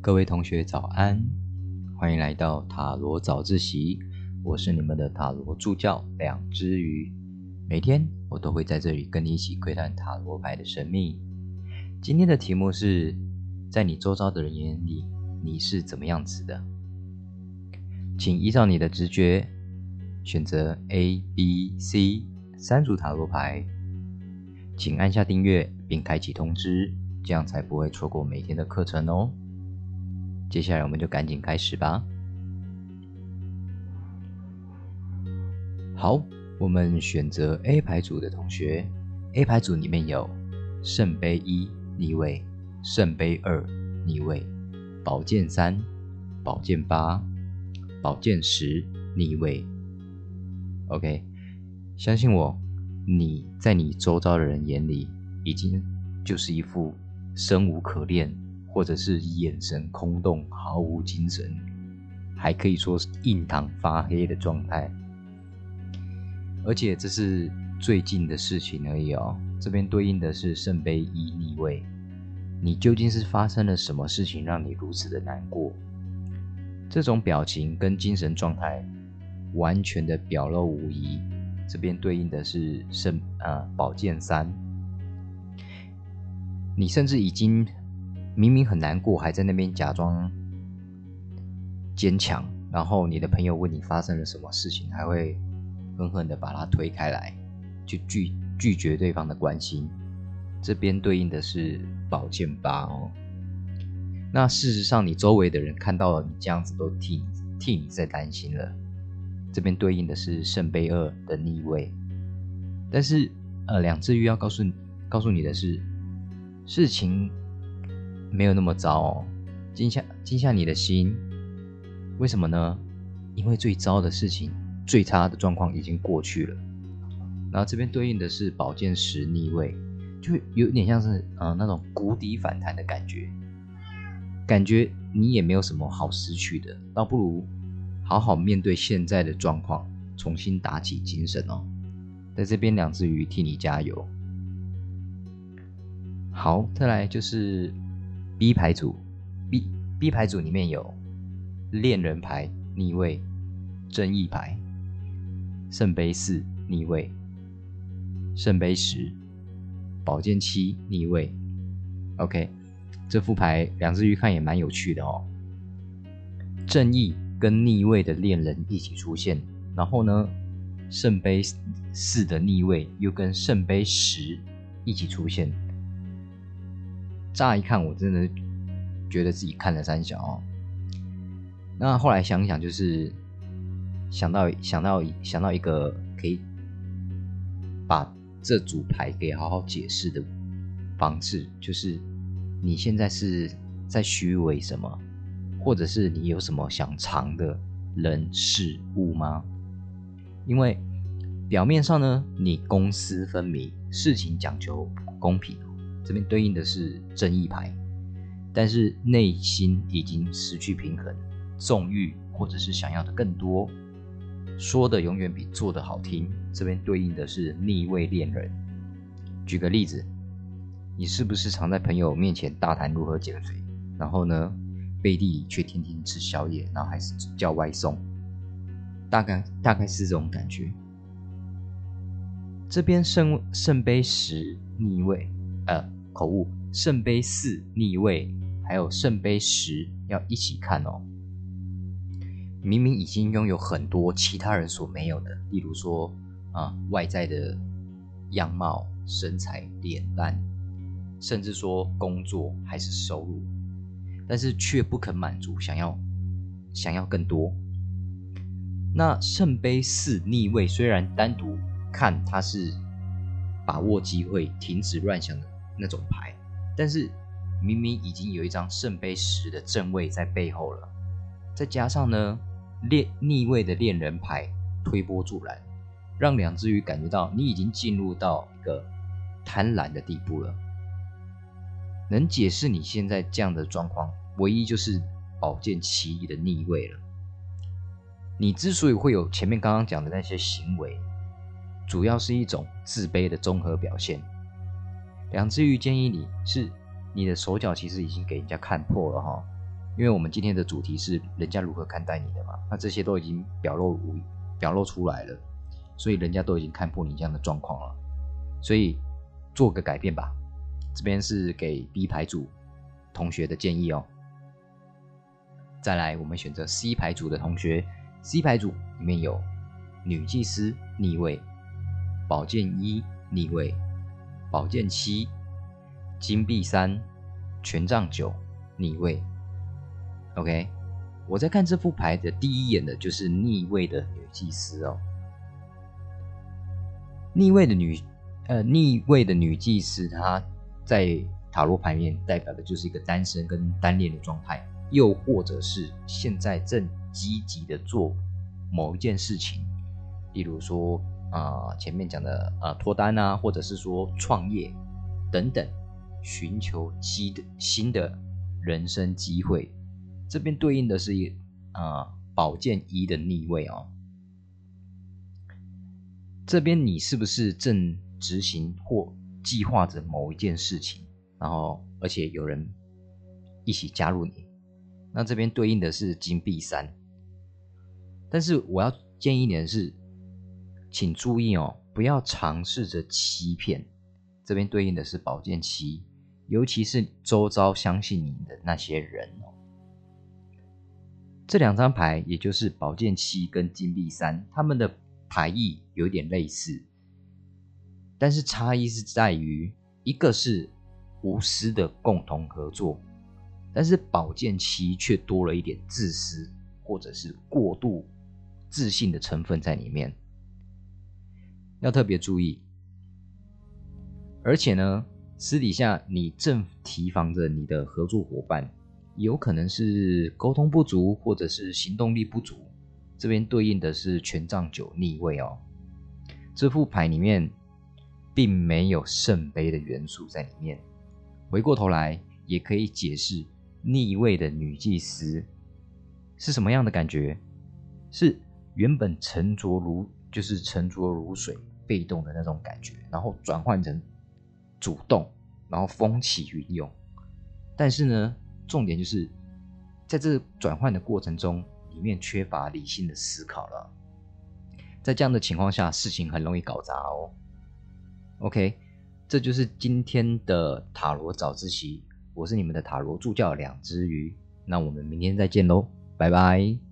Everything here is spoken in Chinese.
各位同学早安，欢迎来到塔罗早自习。我是你们的塔罗助教两只鱼，每天我都会在这里跟你一起窥探塔罗牌的神秘。今天的题目是：在你周遭的人眼里，你是怎么样子的？请依照你的直觉选择 A、B、C 三组塔罗牌，请按下订阅并开启通知，这样才不会错过每天的课程哦。接下来我们就赶紧开始吧。好，我们选择 A 牌组的同学，A 牌组里面有圣杯一逆位、圣杯二逆位、宝剑三、宝剑八、宝剑十逆位。OK，相信我，你在你周遭的人眼里，已经就是一副生无可恋。或者是眼神空洞、毫无精神，还可以说是印堂发黑的状态。而且这是最近的事情而已哦。这边对应的是圣杯一逆位，你究竟是发生了什么事情让你如此的难过？这种表情跟精神状态完全的表露无遗。这边对应的是圣啊宝剑三，你甚至已经。明明很难过，还在那边假装坚强，然后你的朋友问你发生了什么事情，还会狠狠的把他推开来，就拒拒绝对方的关心。这边对应的是宝剑八哦。那事实上，你周围的人看到了你这样子，都替替你在担心了。这边对应的是圣杯二的逆位。但是，呃，两只鱼要告诉告诉你的是，事情。没有那么糟哦，静下静下你的心，为什么呢？因为最糟的事情、最差的状况已经过去了。然后这边对应的是宝剑十逆位，就有点像是呃那种谷底反弹的感觉，感觉你也没有什么好失去的，倒不如好好面对现在的状况，重新打起精神哦。在这边两只鱼替你加油。好，再来就是。B 牌组，B B 牌组里面有恋人牌逆位、正义牌、圣杯四逆位、圣杯十、宝剑七逆位。OK，这副牌两只鱼看也蛮有趣的哦。正义跟逆位的恋人一起出现，然后呢，圣杯四的逆位又跟圣杯十一起出现。乍一看，我真的觉得自己看了三小哦。那后来想想，就是想到想到想到一个可以把这组牌给好好解释的方式，就是你现在是在虚伪什么，或者是你有什么想藏的人事物吗？因为表面上呢，你公私分明，事情讲究公平。这边对应的是正义牌，但是内心已经失去平衡，纵欲或者是想要的更多，说的永远比做的好听。这边对应的是逆位恋人。举个例子，你是不是常在朋友面前大谈如何减肥，然后呢，背地里却天天吃宵夜，然后还是叫外送？大概大概是这种感觉。这边圣圣杯十逆位，呃。口误，圣杯四逆位，还有圣杯十要一起看哦。明明已经拥有很多其他人所没有的，例如说啊外在的样貌、身材、脸蛋，甚至说工作还是收入，但是却不肯满足，想要想要更多。那圣杯四逆位虽然单独看它是把握机会、停止乱想的。那种牌，但是明明已经有一张圣杯十的正位在背后了，再加上呢，恋逆位的恋人牌推波助澜，让两只鱼感觉到你已经进入到一个贪婪的地步了。能解释你现在这样的状况，唯一就是宝剑七的逆位了。你之所以会有前面刚刚讲的那些行为，主要是一种自卑的综合表现。两只鱼建议你是你的手脚其实已经给人家看破了哈，因为我们今天的主题是人家如何看待你的嘛，那这些都已经表露无表露出来了，所以人家都已经看破你这样的状况了，所以做个改变吧。这边是给 B 牌组同学的建议哦。再来，我们选择 C 牌组的同学，C 牌组里面有女祭司逆位、宝剑一逆位、宝剑七、金币三、权杖九逆位。OK，我在看这副牌的第一眼的就是逆位的女祭司哦。逆位的女，呃，逆位的女祭司，她在塔罗牌面代表的就是一个单身跟单恋的状态，又或者是现在正积极的做某一件事情，例如说啊前面讲的啊脱单啊，或者是说创业等等，寻求新的新的人生机会。这边对应的是一啊宝剑一的逆位哦。这边你是不是正执行或计划着某一件事情，然后而且有人一起加入你？那这边对应的是金币三。但是我要建议你的是，请注意哦，不要尝试着欺骗。这边对应的是宝剑七，尤其是周遭相信你的那些人哦。这两张牌，也就是宝剑七跟金币三，他们的牌意有点类似，但是差异是在于，一个是无私的共同合作，但是宝剑七却多了一点自私或者是过度自信的成分在里面，要特别注意。而且呢，私底下你正提防着你的合作伙伴。有可能是沟通不足，或者是行动力不足。这边对应的是权杖九逆位哦。这副牌里面并没有圣杯的元素在里面。回过头来，也可以解释逆位的女祭司是什么样的感觉？是原本沉着如就是沉着如水、被动的那种感觉，然后转换成主动，然后风起云涌。但是呢？重点就是，在这转换的过程中，里面缺乏理性的思考了。在这样的情况下，事情很容易搞砸哦。OK，这就是今天的塔罗早自习。我是你们的塔罗助教两只鱼。那我们明天再见喽，拜拜。